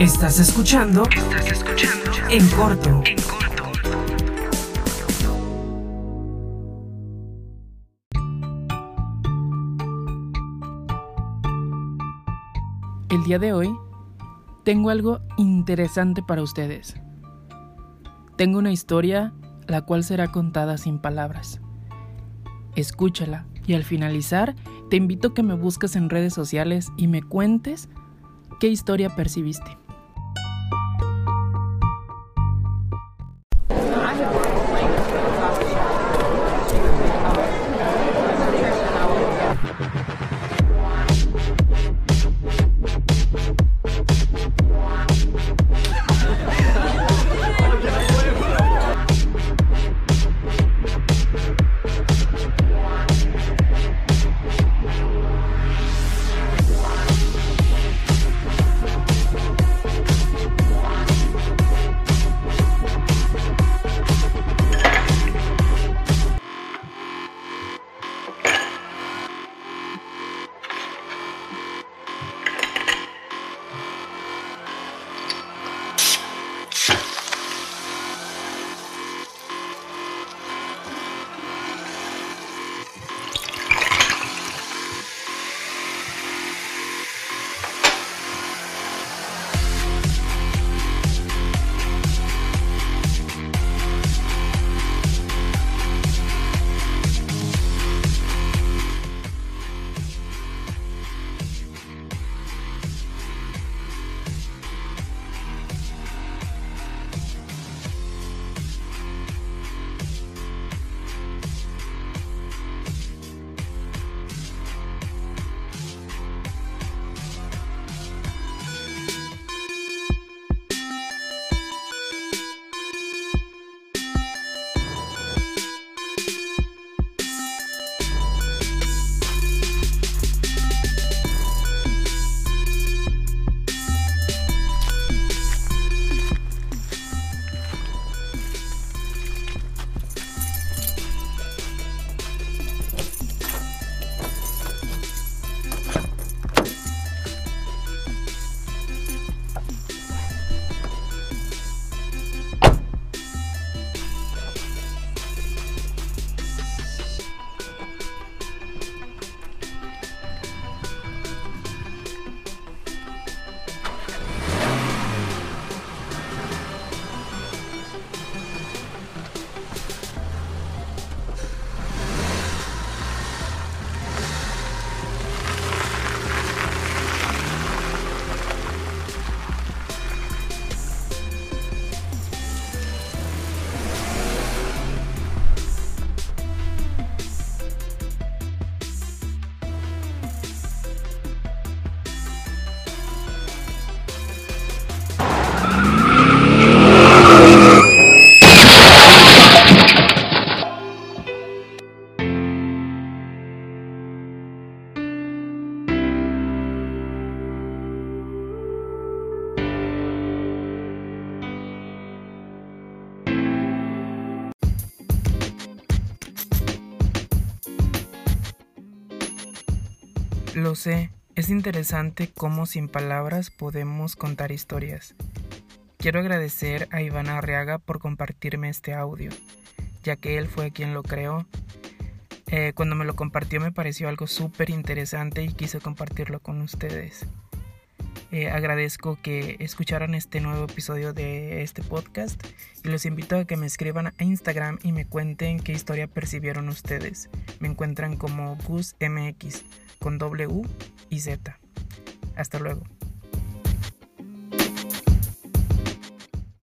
Estás escuchando. Estás escuchando. En corto. En corto. El día de hoy tengo algo interesante para ustedes. Tengo una historia la cual será contada sin palabras. Escúchala y al finalizar te invito a que me busques en redes sociales y me cuentes qué historia percibiste. Lo sé, es interesante cómo sin palabras podemos contar historias. Quiero agradecer a Iván Arriaga por compartirme este audio, ya que él fue quien lo creó. Eh, cuando me lo compartió me pareció algo súper interesante y quise compartirlo con ustedes. Eh, agradezco que escucharan este nuevo episodio de este podcast y los invito a que me escriban a Instagram y me cuenten qué historia percibieron ustedes. Me encuentran como GusMX con W y Z. Hasta luego.